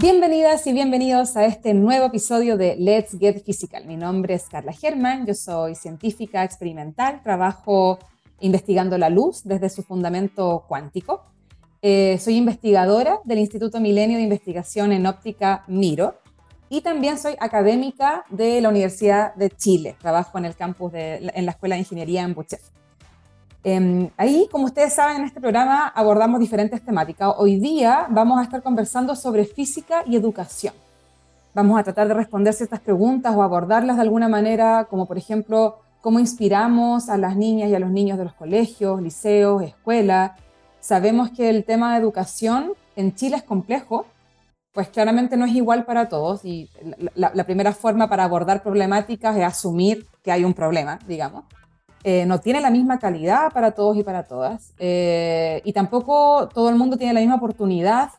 Bienvenidas y bienvenidos a este nuevo episodio de Let's Get Physical. Mi nombre es Carla Germán, yo soy científica experimental, trabajo investigando la luz desde su fundamento cuántico. Eh, soy investigadora del Instituto Milenio de Investigación en Óptica MIRO y también soy académica de la Universidad de Chile. Trabajo en el campus de, en la Escuela de Ingeniería en Buchef. Em, ahí, como ustedes saben, en este programa abordamos diferentes temáticas. Hoy día vamos a estar conversando sobre física y educación. Vamos a tratar de responder ciertas preguntas o abordarlas de alguna manera, como por ejemplo, cómo inspiramos a las niñas y a los niños de los colegios, liceos, escuelas. Sabemos que el tema de educación en Chile es complejo, pues claramente no es igual para todos y la, la primera forma para abordar problemáticas es asumir que hay un problema, digamos. Eh, no tiene la misma calidad para todos y para todas. Eh, y tampoco todo el mundo tiene la misma oportunidad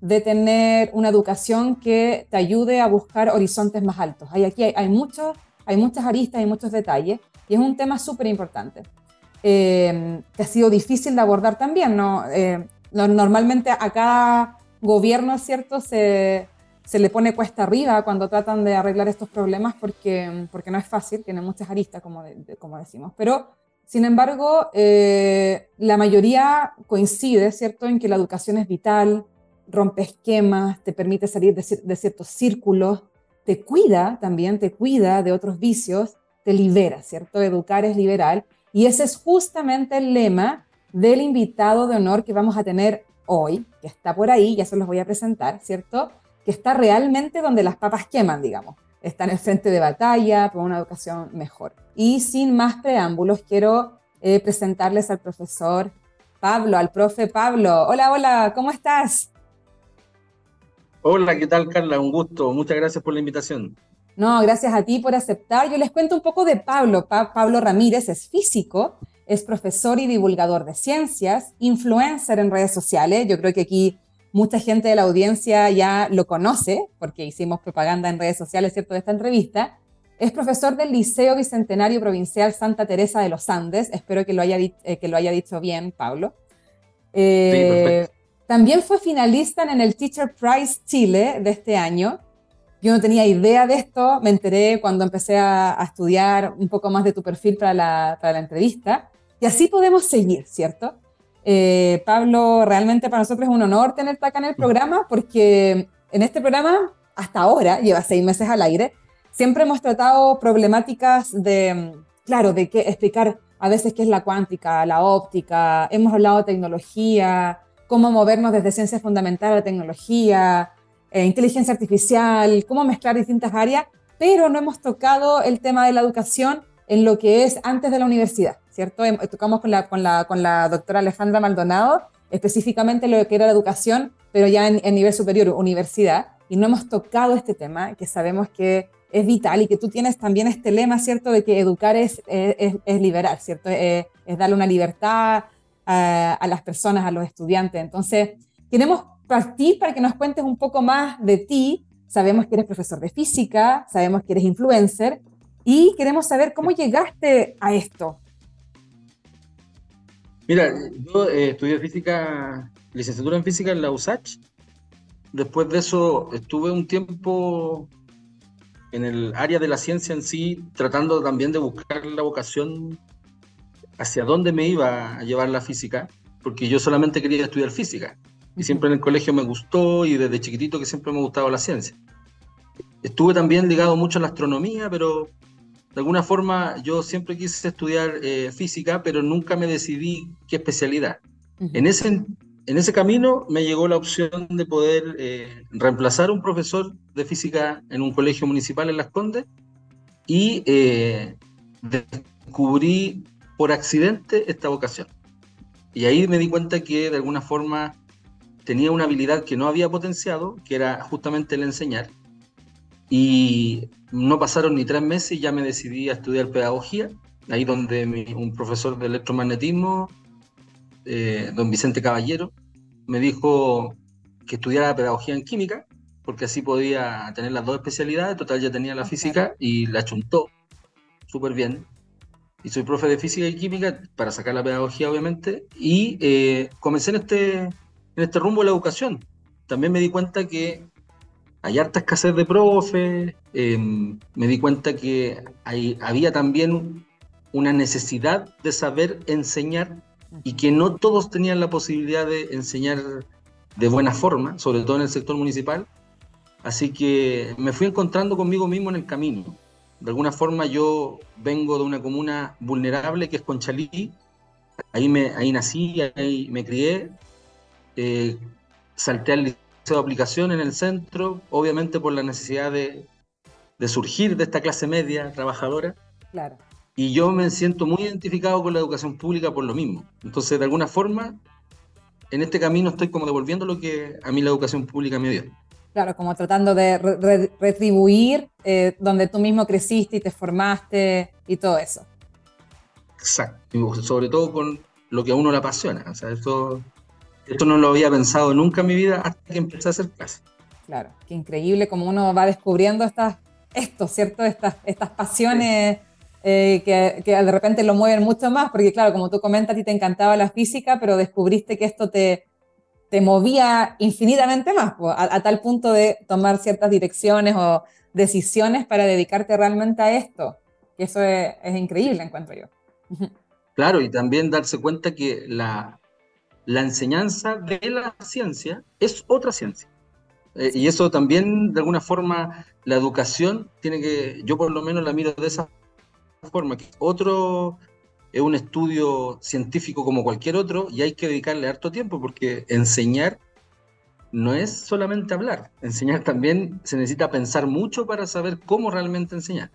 de tener una educación que te ayude a buscar horizontes más altos. Hay, aquí hay, hay, hay muchas aristas y muchos detalles, y es un tema súper importante, eh, que ha sido difícil de abordar también. ¿no? normalmente a cada gobierno, ¿cierto?, se, se le pone cuesta arriba cuando tratan de arreglar estos problemas porque, porque no es fácil, tiene muchas aristas, como, como decimos. Pero, sin embargo, eh, la mayoría coincide, ¿cierto?, en que la educación es vital, rompe esquemas, te permite salir de, de ciertos círculos, te cuida también, te cuida de otros vicios, te libera, ¿cierto? Educar es liberal. Y ese es justamente el lema del invitado de honor que vamos a tener hoy, que está por ahí, ya se los voy a presentar, ¿cierto? Que está realmente donde las papas queman, digamos. Está en el frente de batalla por una educación mejor. Y sin más preámbulos, quiero eh, presentarles al profesor Pablo, al profe Pablo. Hola, hola, ¿cómo estás? Hola, ¿qué tal, Carla? Un gusto. Muchas gracias por la invitación. No, gracias a ti por aceptar. Yo les cuento un poco de Pablo. Pablo Ramírez es físico, es profesor y divulgador de ciencias, influencer en redes sociales. Yo creo que aquí mucha gente de la audiencia ya lo conoce, porque hicimos propaganda en redes sociales, ¿cierto?, de esta entrevista. Es profesor del Liceo Bicentenario Provincial Santa Teresa de los Andes. Espero que lo haya, eh, que lo haya dicho bien, Pablo. Eh, también fue finalista en el Teacher Prize Chile de este año. Yo no tenía idea de esto, me enteré cuando empecé a, estudiar un poco más de tu perfil para la, para la entrevista. Y así podemos seguir, ¿cierto? Eh, Pablo, realmente para nosotros es un honor tenerte acá en el programa porque en este programa, hasta ahora, lleva seis meses al aire, siempre hemos tratado problemáticas de, claro, de qué explicar a veces qué es la cuántica, la óptica, hemos hablado de tecnología, cómo movernos desde ciencias fundamentales a tecnología, eh, inteligencia artificial, cómo mezclar distintas áreas, pero no hemos tocado el tema de la educación en lo que es antes de la universidad. ¿Cierto? Em, tocamos con la, con la, con la doctora Alejandra Maldonado específicamente lo que era la educación, pero ya en, nivel superior, universidad, y no hemos tocado este tema que sabemos que es vital y que tú tienes también este lema, ¿cierto?, de que educar es, es, es liberar, ¿cierto?, es, darle una libertad a, a, las personas, a los estudiantes. Entonces, queremos partir para que nos cuentes un poco más de ti. Sabemos que eres profesor de física, sabemos que eres influencer y queremos saber cómo llegaste a esto, Mira, yo eh, estudié física, licenciatura en física en la USACH. Después de eso estuve un tiempo en el área de la ciencia en sí, tratando también de buscar la vocación hacia dónde me iba a llevar la física, porque yo solamente quería estudiar física. Y siempre en el colegio me gustó y desde chiquitito que siempre me ha gustado la ciencia. Estuve también ligado mucho a la astronomía, pero de alguna forma yo siempre quise estudiar eh, física, pero nunca me decidí qué especialidad. en, ese, en ese camino me llegó la opción de poder eh, reemplazar a un profesor de física en un colegio municipal en Las Condes y eh, descubrí por accidente esta vocación. Y ahí me di cuenta que de alguna forma tenía una habilidad que no había potenciado, que era justamente el enseñar. Y no pasaron ni tres meses y ya me decidí a estudiar pedagogía, ahí donde un profesor de electromagnetismo, eh, don Vicente Caballero, me dijo que estudiara pedagogía en química, porque así podía tener las dos especialidades, total ya tenía la física y la chuntó súper bien. Y soy profe de física y química para sacar la pedagogía, obviamente, y eh, comencé en este, en este rumbo de la educación. También me di cuenta que hay harta escasez de profes, em, me di cuenta que hay, había también una necesidad de saber enseñar y que no todos tenían la posibilidad de enseñar de buena forma, sobre todo en el sector municipal. Así que me fui encontrando conmigo mismo en el camino. De alguna forma yo vengo de una comuna vulnerable que es Conchalí. Ahí, me, ahí nací, ahí me crié. Eh, salté al de aplicación en el centro, obviamente por la necesidad de, de surgir de esta clase media trabajadora. Claro. Y yo me siento muy identificado con la educación pública por lo mismo. Entonces, de alguna forma, en este camino estoy como devolviendo lo que a mí la educación pública me dio. Claro, como tratando de retribuir eh, donde tú mismo creciste y te formaste y todo eso. Exacto, sobre todo con lo que a uno le apasiona. O sea, esto, esto no lo había pensado nunca en mi vida hasta que empecé a hacer clases. Claro, qué increíble como uno va descubriendo estas, esto, ¿cierto? Estas, estas pasiones. Eh, que, que, de repente lo mueven mucho más, porque claro, como tú comentas, a ti te encantaba la física, pero descubriste que esto te, te movía infinitamente más, a, tal punto de tomar ciertas direcciones o decisiones para dedicarte realmente a esto, que eso es, es increíble, encuentro yo. Claro, y también darse cuenta que la, la enseñanza de la ciencia es otra ciencia. Eh, y eso también, de alguna forma, la educación tiene que, yo por lo menos la miro de esa forma, que otro es un estudio científico como cualquier otro y hay que dedicarle harto tiempo porque enseñar no es solamente hablar, enseñar también se necesita pensar mucho para saber cómo realmente enseñar.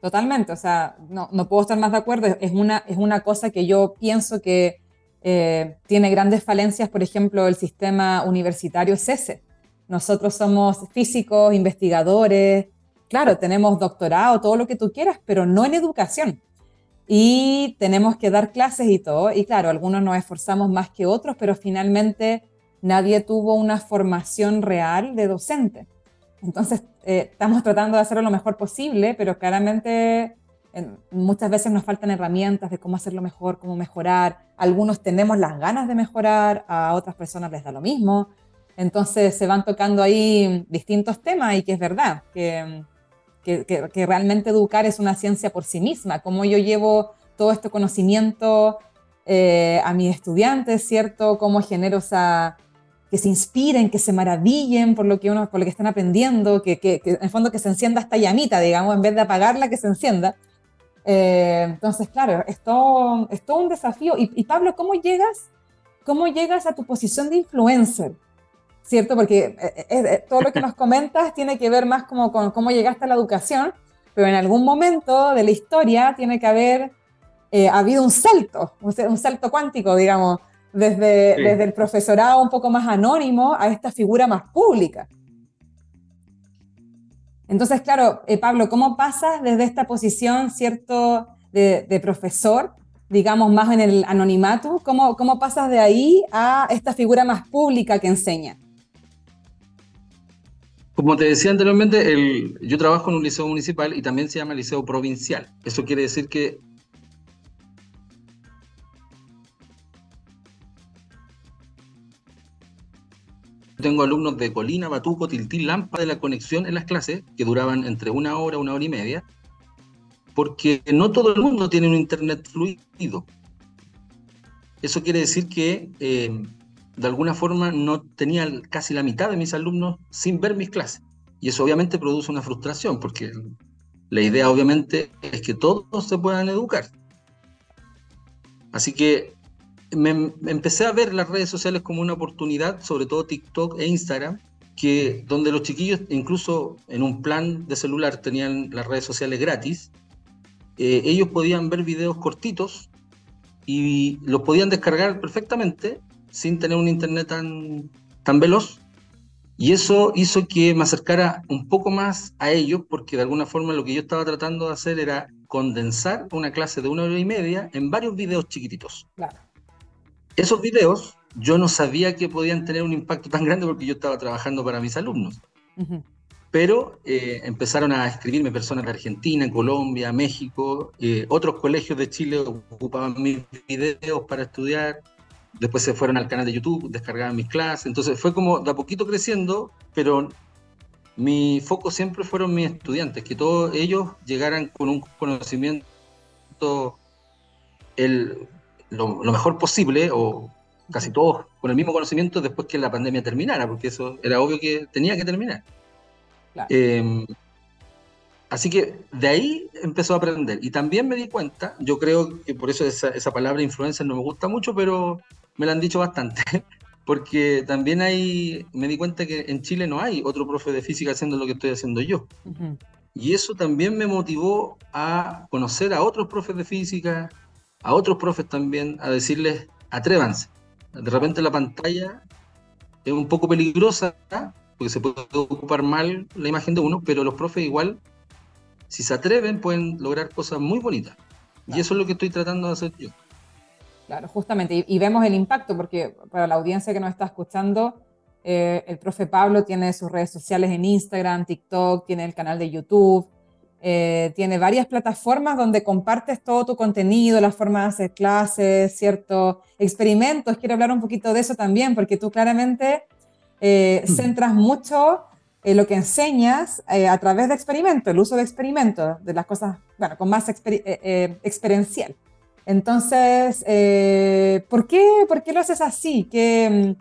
Totalmente, o sea, no, no puedo estar más de acuerdo, es una, es una cosa que yo pienso que eh, tiene grandes falencias, por ejemplo, el sistema universitario CESE. Nosotros somos físicos, investigadores, claro, tenemos doctorado, todo lo que tú quieras, pero no en educación. Y tenemos que dar clases y todo. Y claro, algunos nos esforzamos más que otros, pero finalmente nadie tuvo una formación real de docente. Entonces, eh, estamos tratando de hacerlo lo mejor posible, pero claramente muchas veces nos faltan herramientas de cómo hacerlo mejor, cómo mejorar. Algunos tenemos las ganas de mejorar, a otras personas les da lo mismo. Entonces se van tocando ahí distintos temas y que es verdad, que que, realmente educar es una ciencia por sí misma, cómo yo llevo todo este conocimiento eh, a mis estudiantes, ¿cierto? Cómo genero esa, que se inspiren, que se maravillen por lo que, uno, por lo que están aprendiendo, que, que, en el fondo que se encienda esta llamita, digamos, en vez de apagarla, que se encienda. Eh, entonces, claro, es todo, es todo un desafío. Y, y, Pablo, ¿cómo llegas, ¿cómo llegas a tu posición de influencer? ¿cierto? Porque eh, eh, eh, todo lo que nos comentas tiene que ver más como con cómo llegaste a la educación, pero en algún momento de la historia tiene que haber habido un salto, un salto cuántico, digamos, desde, desde el profesorado un poco más anónimo a esta figura más pública. Entonces, claro, Pablo, ¿cómo pasas desde esta posición, cierto, de, profesor, digamos, más en el anonimato, ¿cómo, cómo pasas de ahí a esta figura más pública que enseña? Como te decía anteriormente, yo trabajo en un liceo municipal y también se llama liceo provincial. Eso quiere decir que tengo alumnos de Colina, Batuco, Tiltil, Lampa de la conexión en las clases, que duraban entre una hora, una hora y media, porque no todo el mundo tiene un internet fluido. Eso quiere decir que eh, de alguna forma no tenía casi la mitad de mis alumnos sin ver mis clases. Y eso obviamente produce una frustración, porque la idea obviamente es que todos se puedan educar. Así que me, empecé a ver las redes sociales como una oportunidad, sobre todo TikTok e Instagram, que donde los chiquillos, incluso en un plan de celular, tenían las redes sociales gratis, eh, ellos podían ver videos cortitos y los podían descargar perfectamente sin tener un internet tan, tan veloz. Y eso hizo que me acercara un poco más a ellos, porque de alguna forma lo que yo estaba tratando de hacer era condensar una clase de una hora y media en varios videos chiquititos. Esos videos yo no sabía que podían tener un impacto tan grande porque yo estaba trabajando para mis alumnos. Pero eh, empezaron a escribirme personas de Argentina, Colombia, México, eh, otros colegios de Chile ocupaban mis videos para estudiar. Después se fueron al canal de YouTube, descargaban mis clases, entonces fue como de a poquito creciendo, pero mi foco siempre fueron mis estudiantes, que todos ellos llegaran con un conocimiento el, lo, mejor posible, o casi todos con el mismo conocimiento después que la pandemia terminara, porque eso era obvio que tenía que terminar. Em, así que de ahí empezó a aprender. Y también me di cuenta, yo creo que por eso esa, esa palabra influencer no me gusta mucho, pero me la han dicho bastante, porque también hay, me di cuenta que en Chile no hay otro profe de física haciendo lo que estoy haciendo yo. Y eso también me motivó a conocer a otros profes de física, a otros profes también, a decirles, atrévanse. De repente la pantalla es un poco peligrosa, porque se puede ocupar mal la imagen de uno, pero los profes igual, si se atreven, pueden lograr cosas muy bonitas. Y eso es lo que estoy tratando de hacer yo. Claro, justamente, y, vemos el impacto, porque para la audiencia que nos está escuchando, eh, el profe Pablo tiene sus redes sociales en Instagram, TikTok, tiene el canal de YouTube, eh, tiene varias plataformas donde compartes todo tu contenido, la forma de hacer clases, ciertos experimentos. Quiero hablar un poquito de eso también, porque tú claramente eh, centras mucho en lo que enseñas a través de experimentos, el uso de experimentos, de las cosas, bueno, con más experiencial. Entonces, eh, ¿por, qué, ¿por qué lo haces así? ¿Qué,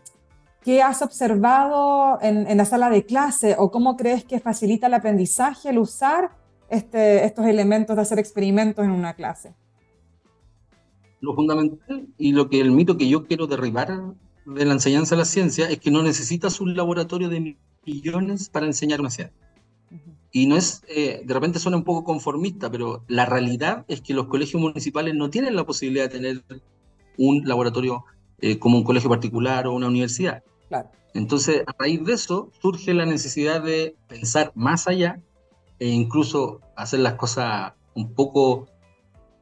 qué has observado en, en, la sala de clase o cómo crees que facilita el aprendizaje el usar este, estos elementos de hacer experimentos en una clase? Lo fundamental y lo que el mito que yo quiero derribar de la enseñanza de la ciencia es que no necesitas un laboratorio de millones para enseñar una ciencia. Y no es, eh, de repente suena un poco conformista, pero la realidad es que los colegios municipales no tienen la posibilidad de tener un laboratorio eh, como un colegio particular o una universidad. Entonces, a raíz de eso, surge la necesidad de pensar más allá e incluso hacer las cosas un poco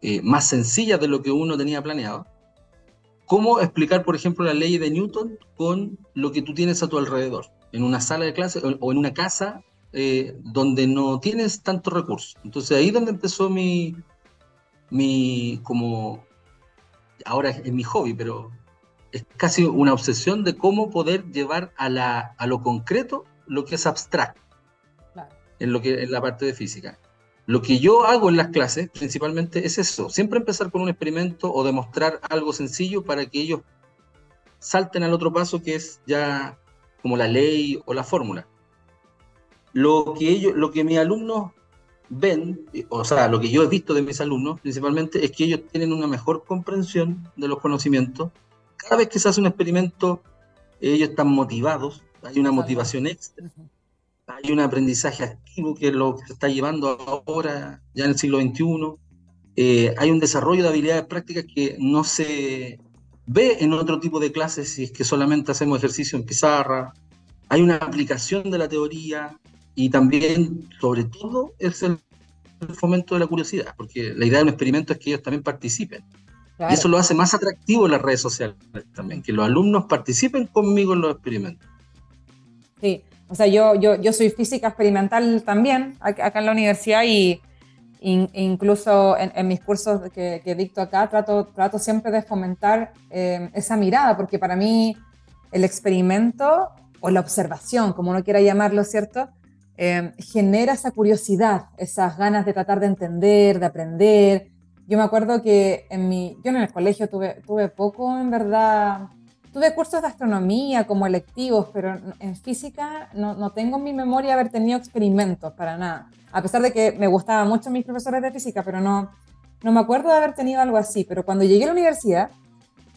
eh, más sencillas de lo que uno tenía planeado. ¿Cómo explicar, por ejemplo, la ley de Newton con lo que tú tienes a tu alrededor? En una sala de clase o en una casa eh, donde no tienes tantos recursos. Entonces ahí es donde empezó mi, mi, como, ahora es, mi hobby, pero es casi una obsesión de cómo poder llevar a, la, a lo concreto lo que es abstracto, en, lo que, en la parte de física. Lo que yo hago en las clases principalmente es eso, siempre empezar con un experimento o demostrar algo sencillo para que ellos salten al otro paso que es ya como la ley o la fórmula lo que ellos, lo que mis alumnos ven, o sea, lo que yo he visto de mis alumnos principalmente, es que ellos tienen una mejor comprensión de los conocimientos. Cada vez que se hace un experimento, ellos están motivados, hay una motivación extra, hay un aprendizaje activo que es lo que se está llevando ahora, ya en el siglo XXI. Eh, hay un desarrollo de habilidades prácticas que no se ve en otro tipo de clases si es que solamente hacemos ejercicio en pizarra. Hay una aplicación de la teoría, y también, sobre todo, es el fomento de la curiosidad, porque la idea de un experimento es que ellos también participen. Y eso lo hace más atractivo en las redes sociales también, que los alumnos participen conmigo en los experimentos. Sí, o sea, yo, yo, yo soy física experimental también acá en la universidad y incluso en, mis cursos que, que, dicto acá trato, trato siempre de fomentar eh, esa mirada, porque para mí el experimento o la observación, como uno quiera llamarlo, ¿cierto? Em, genera esa curiosidad, esas ganas de tratar de entender, de aprender. Yo me acuerdo que en mi, yo en el colegio tuve, tuve poco, en verdad, tuve cursos de astronomía como electivos, pero en física no, no tengo en mi memoria haber tenido experimentos para nada. A pesar de que me gustaban mucho mis profesores de física, pero no, no me acuerdo de haber tenido algo así. Pero cuando llegué a la universidad,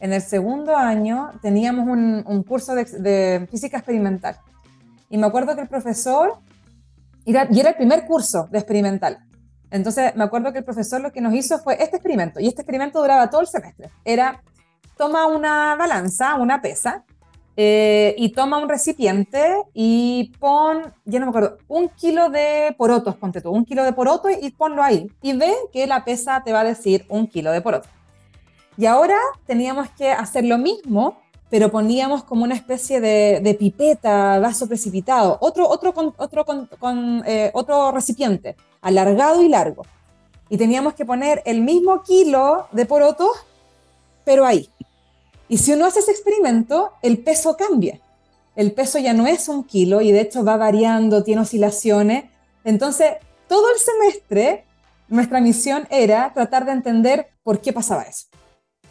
en el segundo año teníamos un, un curso de, de, física experimental. Y me acuerdo que el profesor y era, el primer curso de experimental. Entonces me acuerdo que el profesor lo que nos hizo fue este experimento, y este experimento duraba todo el semestre. Era, toma una balanza, una pesa, eh, y toma un recipiente y pon, ya no me acuerdo, un kilo de porotos, ponte tú, un kilo de porotos y ponlo ahí. Y ve que la pesa te va a decir un kilo de porotos. Y ahora teníamos que hacer lo mismo, pero poníamos como una especie de, pipeta, vaso precipitado, otro, otro, otro, eh, otro recipiente, alargado y largo. Y teníamos que poner el mismo kilo de porotos, pero ahí. Y si uno hace ese experimento, el peso cambia. el peso ya no es un kilo y de hecho va variando, tiene oscilaciones. Entonces, todo el semestre, nuestra misión era tratar de entender por qué pasaba eso,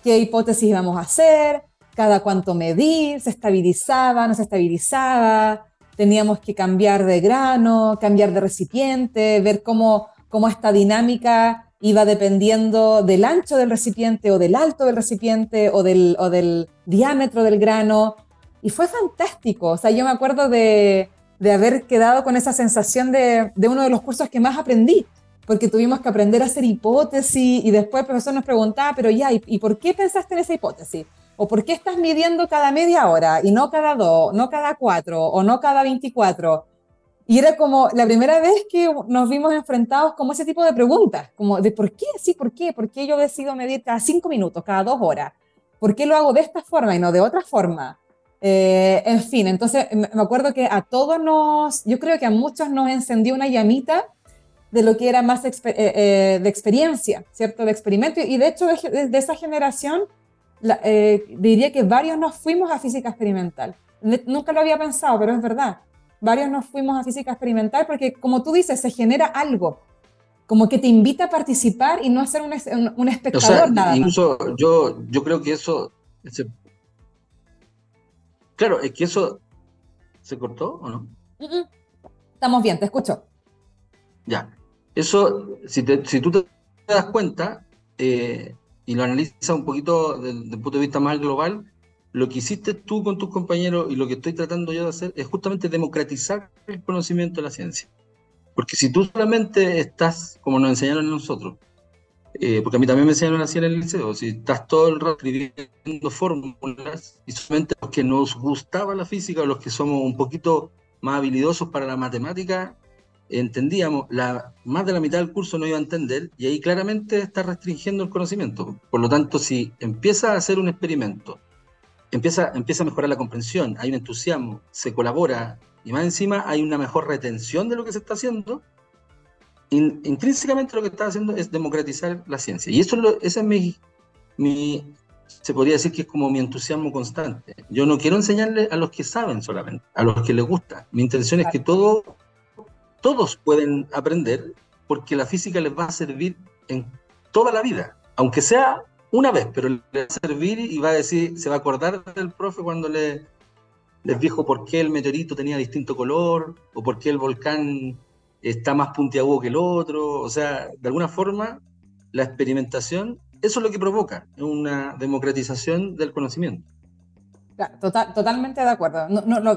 qué hipótesis íbamos a hacer, cada cuánto medir, se estabilizaba, no se estabilizaba, teníamos que cambiar de grano, cambiar de recipiente, ver cómo, cómo esta dinámica iba dependiendo del ancho del recipiente o del alto del recipiente o del, o del diámetro del grano. Y fue fantástico. O sea, yo me acuerdo de, de haber quedado con esa sensación de, de, uno de los cursos que más aprendí, porque tuvimos que aprender a hacer hipótesis y después el profesor nos preguntaba, pero ya, ¿y, ¿y por qué pensaste en esa hipótesis? ¿O por qué estás midiendo cada media hora y no cada dos, no cada cuatro o no cada 24? Y era como la primera vez que nos vimos enfrentados como ese tipo de preguntas, como de por qué, sí, por qué, por qué yo decido medir cada cinco minutos, cada dos horas, por qué lo hago de esta forma y no de otra forma. Eh, en fin, entonces me acuerdo que a todos nos, yo creo que a muchos nos encendió una llamita de lo que era más eh, eh, de experiencia, ¿cierto? De experimento. Y de hecho, de, de esa generación, diría que varios nos fuimos a física experimental. Nunca lo había pensado, pero es verdad varios nos fuimos a física experimental porque, como tú dices, se genera algo, como que te invita a participar y no a ser un, un, espectador nada incluso Yo, yo creo que eso... claro, es que eso... ¿Se cortó o no? Estamos bien, te escucho. Ya. Eso, si, si tú te das cuenta eh, y lo analizas un poquito desde el punto de vista más global, lo que hiciste tú con tus compañeros y lo que estoy tratando yo de hacer es justamente democratizar el conocimiento de la ciencia. Porque si tú solamente estás, como nos enseñaron nosotros, eh, porque a mí también me enseñaron así en el liceo, si estás todo el rato escribiendo fórmulas y solamente los que nos gustaba la física los que somos un poquito más habilidosos para la matemática, entendíamos, la, más de la mitad del curso no iba a entender y ahí claramente está restringiendo el conocimiento. Por lo tanto, si empieza a hacer un experimento empieza, empieza a mejorar la comprensión, hay un entusiasmo, se colabora y más encima hay una mejor retención de lo que se está haciendo. intrínsecamente lo que está haciendo es democratizar la ciencia. Y eso es lo, es mi, mi, se podría decir que es como mi entusiasmo constante. Yo no quiero enseñarle a los que saben solamente, a los que les gusta. Mi intención es que todo, todos pueden aprender porque la física les va a servir en toda la vida, aunque sea una vez, pero le va a servir y va a decir, se va a acordar del profe cuando le, les dijo por qué el meteorito tenía distinto color o por qué el volcán está más puntiagudo que el otro. O sea, de alguna forma, la experimentación, eso es lo que provoca, una democratización del conocimiento. Total, totalmente de acuerdo.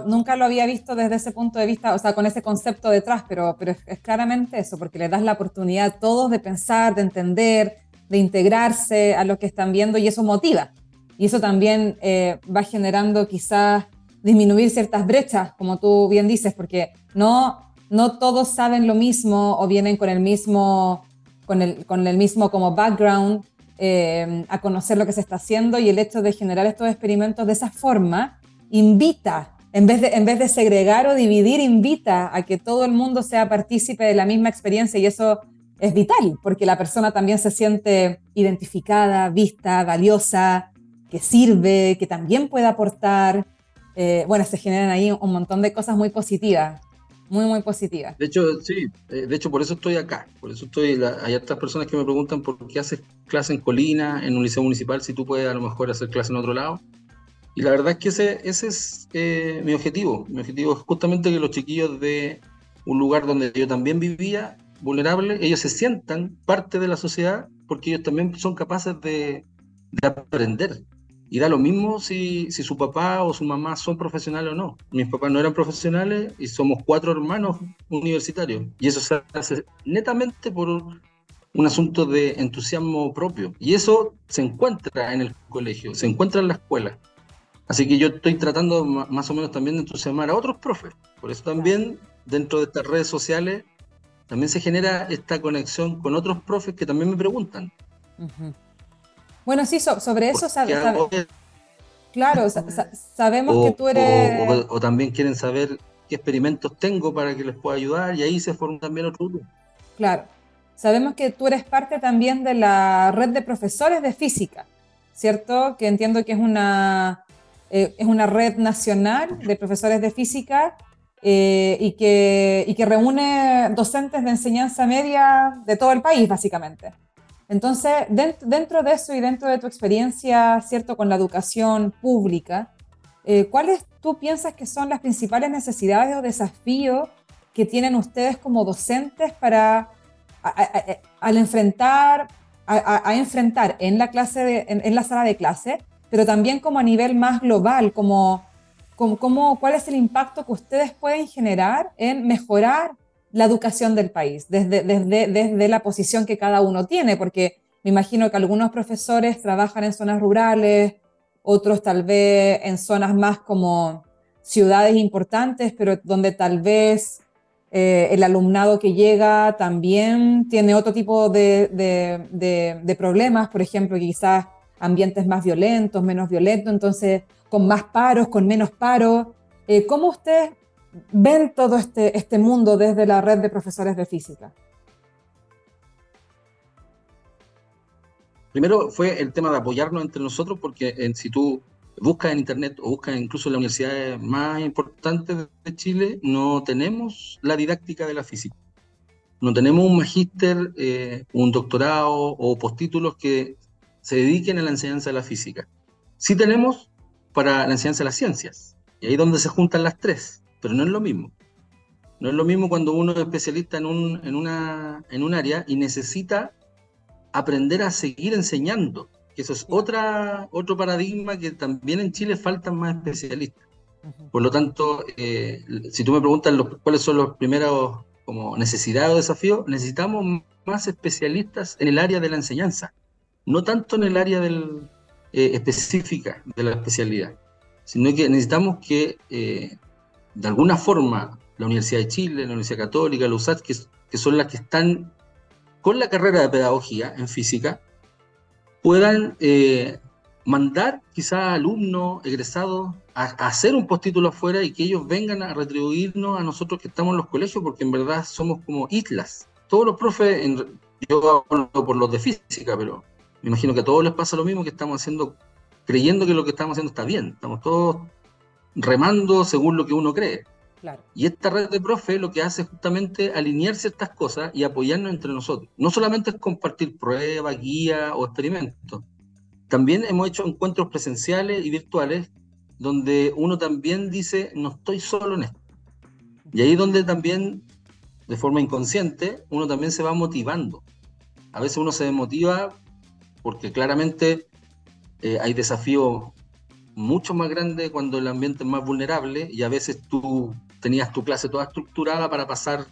nunca lo había visto desde ese punto de vista, o sea, con ese concepto detrás, pero, pero es claramente eso, porque le das la oportunidad a todos de pensar, de entender, de integrarse a lo que están viendo y eso motiva. Y eso también eh, va generando quizás disminuir ciertas brechas, como tú bien dices, porque no, no todos saben lo mismo o vienen con el mismo, con el, con el mismo como background eh, a conocer lo que se está haciendo y el hecho de generar estos experimentos de esa forma invita, en vez, de, en vez de segregar o dividir, invita a que todo el mundo sea partícipe de la misma experiencia y eso es vital, porque la persona también se siente identificada, vista, valiosa, que sirve, que también puede aportar. Eh, bueno, se generan ahí un montón de cosas muy positivas, muy, muy positivas. De hecho, sí, eh, de hecho por eso estoy acá, por eso estoy, hay otras personas que me preguntan por qué haces clase en Colina, en un liceo municipal, si tú puedes a lo mejor hacer clase en otro lado. Y la verdad es que ese, ese es eh, mi objetivo. Mi objetivo es justamente que los chiquillos de un lugar donde yo también vivía vulnerables, ellos se sientan parte de la sociedad porque ellos también son capaces de, aprender. Y da lo mismo si, si, su papá o su mamá son profesionales o no. Mis papás no eran profesionales y somos cuatro hermanos universitarios. Y eso se hace netamente por un, asunto de entusiasmo propio. Y eso se encuentra en el colegio, se encuentra en la escuela. Así que yo estoy tratando más o menos también de entusiasmar a otros profes. Por eso también dentro de estas redes sociales también se genera esta conexión con otros profes que también me preguntan. Bueno, sí, sobre eso sabemos. Claro, sabemos que tú eres... O, también quieren saber qué experimentos tengo para que les pueda ayudar y ahí se forma también otro grupo. Claro. Sabemos que tú eres parte también de la red de profesores de física, ¿cierto? Que entiendo que es una, es una red nacional de profesores de física y, que, y que reúne docentes de enseñanza media de todo el país, básicamente. Entonces, dentro, de eso y dentro de tu experiencia, ¿cierto?, con la educación pública, eh, ¿cuáles tú piensas que son las principales necesidades o desafíos que tienen ustedes como docentes para, al enfrentar, a, enfrentar en la, clase en, la sala de clase, pero también como a nivel más global, como, como, cuál es el impacto que ustedes pueden generar en mejorar la educación del país, desde, desde, desde la posición que cada uno tiene, porque me imagino que algunos profesores trabajan en zonas rurales, otros tal vez en zonas más como ciudades importantes, pero donde tal vez eh, el alumnado que llega también tiene otro tipo de, de, de, problemas, por ejemplo, quizás ambientes más violentos, menos violentos, entonces con más paros, con menos paros. Eh, ¿Cómo ustedes ven todo este, este mundo desde la red de profesores de física? Primero fue el tema de apoyarnos entre nosotros, porque en, si tú buscas en Internet o buscas incluso en las universidades más importantes de Chile, no tenemos la didáctica de la física. No tenemos un magíster, eh, un doctorado o postítulos que se dediquen a la enseñanza de la física. Sí tenemos para la enseñanza de las ciencias, y ahí es donde se juntan las tres pero no es lo mismo. No es lo mismo cuando uno es especialista en un, en una, en un área y necesita aprender a seguir enseñando. Eso es otra, otro paradigma que también en Chile faltan más especialistas. Por lo tanto, eh, si tú me preguntas cuáles son los primeros como necesidades o desafíos, necesitamos más especialistas en el área de la enseñanza, no tanto en el área del, eh, específica de la especialidad, sino que necesitamos que eh, de alguna forma la Universidad de Chile, la Universidad Católica, la USAT, que, son las que están con la carrera de pedagogía en física, puedan eh, mandar quizás alumnos egresados a, hacer un postítulo afuera y que ellos vengan a retribuirnos a nosotros que estamos en los colegios, porque en verdad somos como islas. Todos los profes, en, yo hablo por los de física, pero me imagino que a todos les pasa lo mismo que estamos haciendo, creyendo que lo que estamos haciendo está bien. Estamos todos remando según lo que uno cree. Y esta red de profe lo que hace es justamente alinear ciertas cosas y apoyarnos entre nosotros. No solamente es compartir pruebas, guías o experimentos. También hemos hecho encuentros presenciales y virtuales donde uno también dice, no estoy solo en esto. Y ahí es donde también, de forma inconsciente, uno también se va motivando. A veces uno se desmotiva porque claramente eh, hay desafíos mucho más grande cuando el ambiente es más vulnerable y a veces tú tenías tu clase toda estructurada para pasar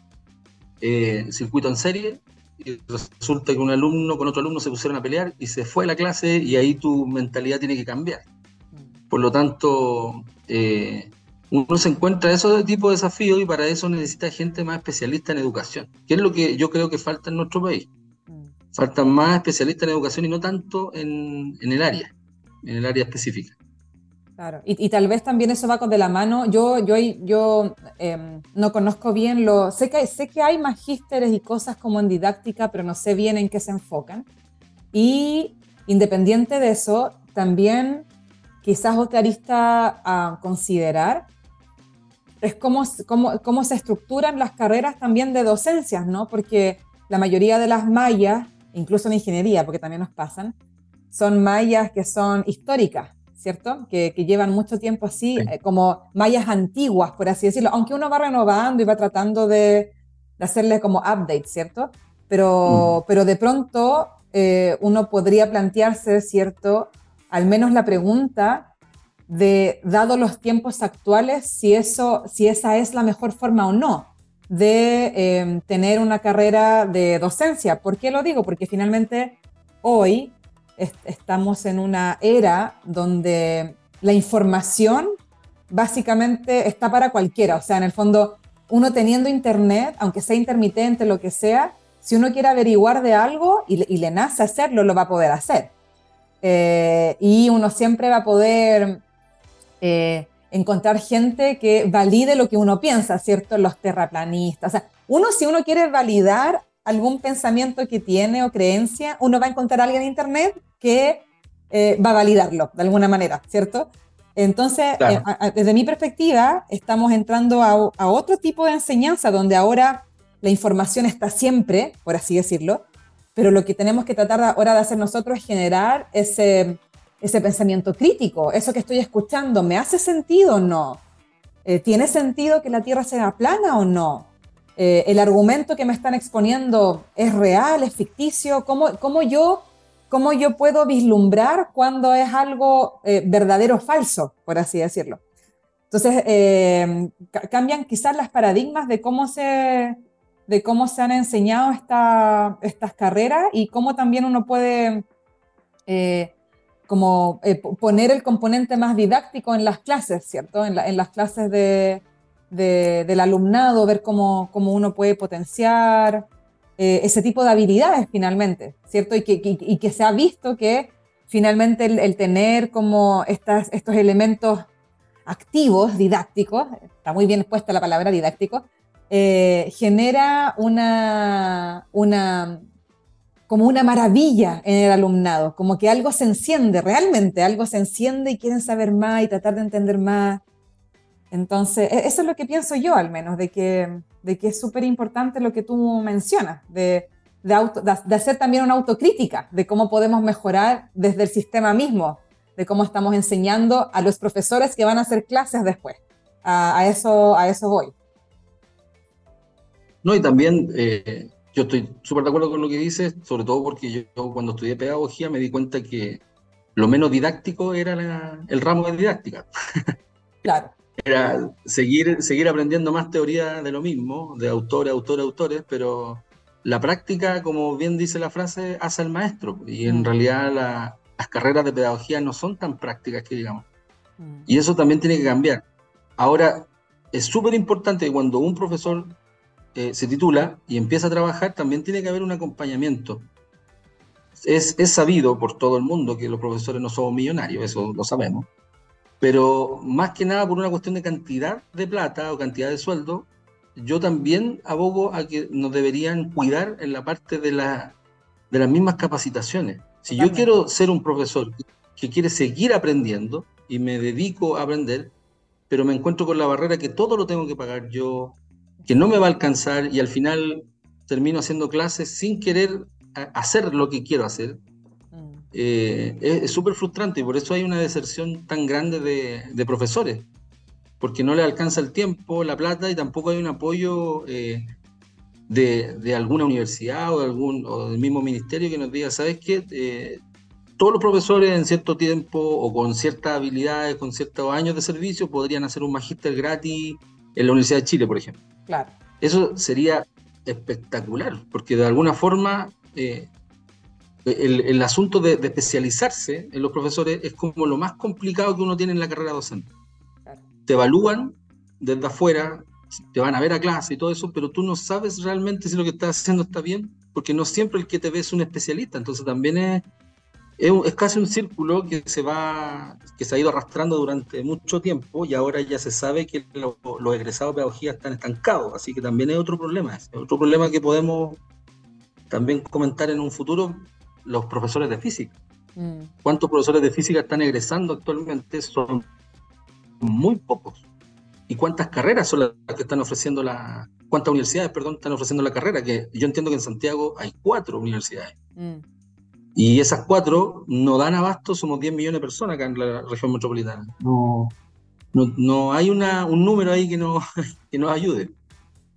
eh, circuito en serie y resulta que un alumno con otro alumno se pusieron a pelear y se fue a la clase y ahí tu mentalidad tiene que cambiar. Por lo tanto, eh, uno se encuentra esos tipo de desafíos y para eso necesita gente más especialista en educación, que es lo que yo creo que falta en nuestro país. Faltan más especialistas en educación y no tanto en, en el área, en el área específica. Claro, y, tal vez también eso va con de la mano. Yo, yo, yo em, no conozco bien lo. Sé que, sé que hay magísteres y cosas como en didáctica, pero no sé bien en qué se enfocan. Y independiente de eso, también quizás otra arista a considerar es cómo, cómo, cómo se estructuran las carreras también de docencias, ¿no? Porque la mayoría de las mallas, incluso en ingeniería, porque también nos pasan, son mallas que son históricas ¿cierto? Que, llevan mucho tiempo así, eh, como mallas antiguas, por así decirlo, aunque uno va renovando y va tratando de, hacerle como update, ¿cierto? Pero, pero de pronto eh, uno podría plantearse, ¿cierto? Al menos la pregunta de, dado los tiempos actuales, si, eso, si esa es la mejor forma o no de em, tener una carrera de docencia. ¿Por qué lo digo? Porque finalmente hoy estamos en una era donde la información básicamente está para cualquiera. O sea, en el fondo, uno teniendo internet, aunque sea intermitente, lo que sea, si uno quiere averiguar de algo y, le nace hacerlo, lo va a poder hacer. Eh, y uno siempre va a poder eh, encontrar gente que valide lo que uno piensa, ¿cierto? Los terraplanistas. O sea, uno si uno quiere validar algún pensamiento que tiene o creencia, uno va a encontrar a alguien en Internet que eh, va a validarlo de alguna manera, ¿cierto? Entonces, eh, desde mi perspectiva, estamos entrando a, a, otro tipo de enseñanza donde ahora la información está siempre, por así decirlo, pero lo que tenemos que tratar ahora de hacer nosotros es generar ese, ese pensamiento crítico, eso que estoy escuchando, ¿me hace sentido o no? Eh, ¿Tiene sentido que la Tierra sea plana o no? Eh, ¿El argumento que me están exponiendo es real, es ficticio? ¿Cómo, cómo yo, cómo yo puedo vislumbrar cuando es algo eh, verdadero o falso, por así decirlo? Entonces, cambian quizás las paradigmas de cómo se, de cómo se han enseñado esta, estas carreras y cómo también uno puede como eh, poner el componente más didáctico en las clases, ¿cierto? En, las clases de, del alumnado, ver cómo, cómo uno puede potenciar eh, ese tipo de habilidades finalmente, ¿cierto? Y que, y, que se ha visto que finalmente el, tener como estas, estos elementos activos, didácticos, está muy bien puesta la palabra didáctico, eh, genera una, una, como una maravilla en el alumnado, como que algo se enciende, realmente algo se enciende y quieren saber más y tratar de entender más. Entonces, e-, eso es lo que pienso yo al menos, de que, de que es súper importante lo que tú mencionas, de, de, hacer también una autocrítica de cómo podemos mejorar desde el sistema mismo, de cómo estamos enseñando a los profesores que van a hacer clases después. A, eso, a eso voy. No, y también eh, yo estoy súper de acuerdo con lo que dices, sobre todo porque yo, cuando estudié pedagogía me di cuenta que lo menos didáctico era el ramo de didáctica. Claro. Era seguir, seguir aprendiendo más teoría de lo mismo, de autores, autores, autores, pero la práctica, como bien dice la frase, hace el maestro. Y en mm. realidad las carreras de pedagogía no son tan prácticas que digamos. Mm. Y eso también tiene que cambiar. Ahora, es súper importante que cuando un profesor eh, se titula y empieza a trabajar, también tiene que haber un acompañamiento. Es, es, sabido por todo el mundo que los profesores no somos millonarios, eso lo sabemos, pero más que nada por una cuestión de cantidad de plata o cantidad de sueldo, yo también abogo a que nos deberían cuidar en la parte de, la, de las mismas capacitaciones. Si yo quiero ser un profesor que quiere seguir aprendiendo y me dedico a aprender, pero me encuentro con la barrera que todo lo tengo que pagar yo, que no me va a alcanzar y al final termino haciendo clases sin querer hacer lo que quiero hacer, mm. eh, es súper frustrante y por eso hay una deserción tan grande de, profesores, porque no le alcanza el tiempo, la plata y tampoco hay un apoyo eh, de, alguna universidad o, de algún, o del mismo ministerio que nos diga, ¿sabes qué? Eh, todos los profesores en cierto tiempo o con ciertas habilidades, con ciertos años de servicio, podrían hacer un magíster gratis en la Universidad de Chile, por ejemplo. Claro. Eso sería espectacular, porque de alguna forma eh, el, asunto de, especializarse en los profesores es como lo más complicado que uno tiene en la carrera docente. Te evalúan desde afuera, te van a ver a clase y todo eso, pero tú no sabes realmente si lo que estás haciendo está bien, porque no siempre el que te ve es un especialista, entonces también es, es, casi un círculo que se va, que se ha ido arrastrando durante mucho tiempo y ahora ya se sabe que los egresados de pedagogía están estancados, así que también es otro problema, es otro problema que podemos también comentar en un futuro los profesores de física. Mm. ¿Cuántos profesores de física están egresando actualmente? Son muy pocos. ¿Y cuántas carreras son las que están ofreciendo la, cuántas universidades, perdón, están ofreciendo la carrera? Que yo entiendo que en Santiago hay cuatro universidades. Mm. Y esas cuatro no dan abasto, somos 10 millones de personas acá en la región metropolitana. No, no, hay una, un número ahí que, no, que nos ayude.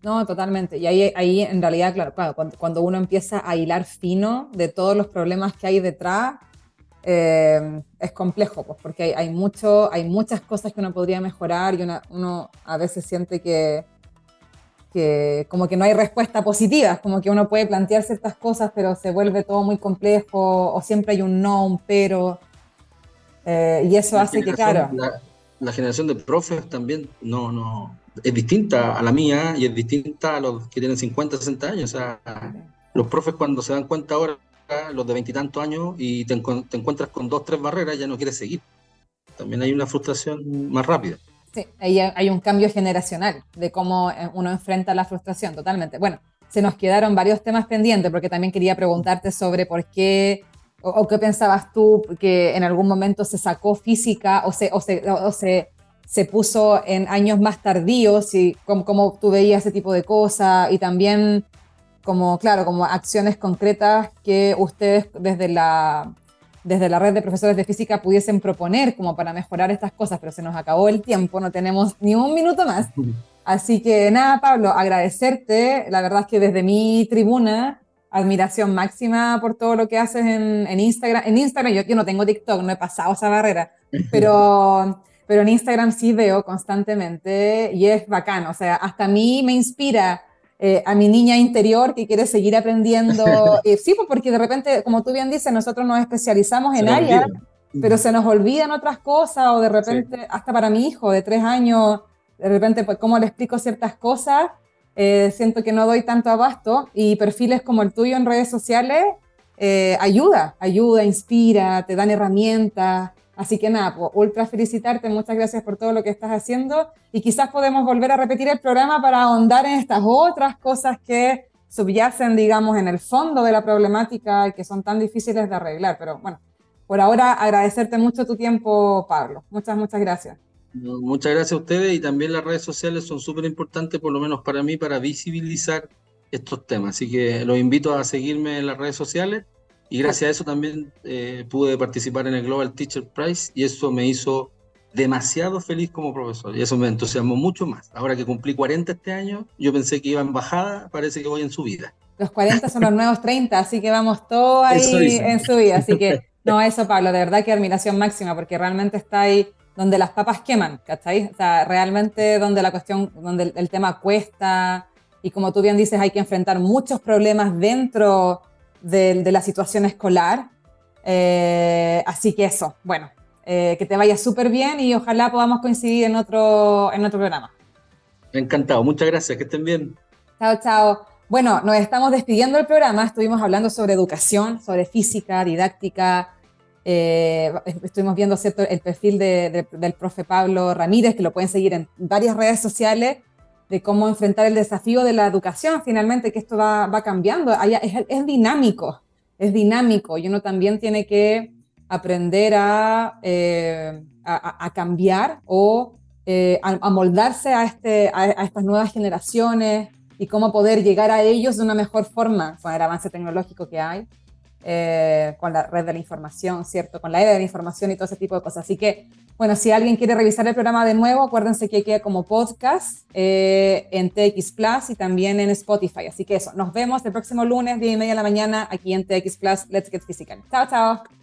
No, totalmente. Y ahí, ahí en realidad, claro, cuando, uno empieza a hilar fino de todos los problemas que hay detrás, eh, es complejo, pues, porque hay, hay, mucho, hay muchas cosas que uno podría mejorar y uno a veces siente que, que como que no hay respuesta positiva, como que uno puede plantear ciertas cosas, pero se vuelve todo muy complejo, o siempre hay un no, un pero, eh, y eso hace que, claro... La, generación de profes también no, no, es distinta a la mía y es distinta a los que tienen 50, 60 años. O sea, los profes cuando se dan cuenta ahora, los de veintitantos años, y te, te encuentras con dos, tres barreras, ya no quieres seguir. También hay una frustración más rápida. Sí, ahí hay un cambio generacional de cómo eh, uno enfrenta la frustración, totalmente. Bueno, se nos quedaron varios temas pendientes porque también quería preguntarte sobre por qué o, qué pensabas tú que en algún momento se sacó física o se, o se, o se, se puso en años más tardíos y cómo, cómo tú veías ese tipo de cosas y también como, claro, como acciones concretas que ustedes desde la, desde la red de profesores de física pudiesen proponer como para mejorar estas cosas, pero se nos acabó el tiempo, no tenemos ni un minuto más. Así que nada, Pablo, agradecerte. La verdad es que desde mi tribuna, admiración máxima por todo lo que haces en, en Instagram. En Instagram, yo, yo no tengo TikTok, no he pasado esa barrera, pero, pero en Instagram sí veo constantemente y es bacano. O sea, hasta a mí me inspira eh, a mi niña interior que quiere seguir aprendiendo. Eh, sí, pues porque de repente, como tú bien dices, nosotros nos especializamos en áreas, pero se nos olvidan otras cosas o de repente, hasta para mi hijo de tres años, de repente, pues, ¿cómo le explico ciertas cosas? Eh, siento que no doy tanto abasto y perfiles como el tuyo en redes sociales ayuda, ayuda, inspira, te dan herramientas. Así que nada, pues, ultra felicitarte, muchas gracias por todo lo que estás haciendo y quizás podemos volver a repetir el programa para ahondar en estas otras cosas que subyacen, digamos, en el fondo de la problemática y que son tan difíciles de arreglar. Pero bueno, por ahora agradecerte mucho tu tiempo, Pablo. Muchas, muchas gracias. Muchas gracias a ustedes y también las redes sociales son súper importantes, por lo menos para mí, para visibilizar estos temas. Así que los invito a seguirme en las redes sociales y gracias a eso también eh, pude participar en el Global Teacher Prize y eso me hizo demasiado feliz como profesor y eso me entusiasmó mucho más. Ahora que cumplí 40 este año, yo pensé que iba en bajada, parece que voy en subida. Los 40 son los nuevos 30, así que vamos todos ahí en subida. Así que, no, eso Pablo, de verdad que admiración máxima, porque realmente está ahí donde las papas queman, ¿cachai? O sea, realmente donde la cuestión, donde el tema cuesta y como tú bien dices, hay que enfrentar muchos problemas dentro de, la situación escolar. Eh, así que eso, bueno, eh, que te vaya súper bien y ojalá podamos coincidir en otro, en otro programa. Encantado, muchas gracias, que estén bien. Chao, chao. Bueno, nos estamos despidiendo del programa, estuvimos hablando sobre educación, sobre física, didáctica, eh, estuvimos viendo ¿cierto? el perfil del profe Pablo Ramírez, que lo pueden seguir en varias redes sociales, de cómo enfrentar el desafío de la educación, finalmente, que esto va, va cambiando, es, es, dinámico, es dinámico, y uno también tiene que aprender a, eh, a, cambiar o eh, a, moldarse a, este, a, estas nuevas generaciones y cómo poder llegar a ellos de una mejor forma con el avance tecnológico que hay. Eh, con la red de la información, ¿cierto? Con la era de la información y todo ese tipo de cosas. Así que, bueno, si alguien quiere revisar el programa de nuevo, acuérdense que queda como podcast eh, en TX Plus y también en Spotify. Así que eso, nos vemos el próximo lunes, 10 y media de la mañana, aquí en TX Plus. Let's Get Physical. Chao, chao.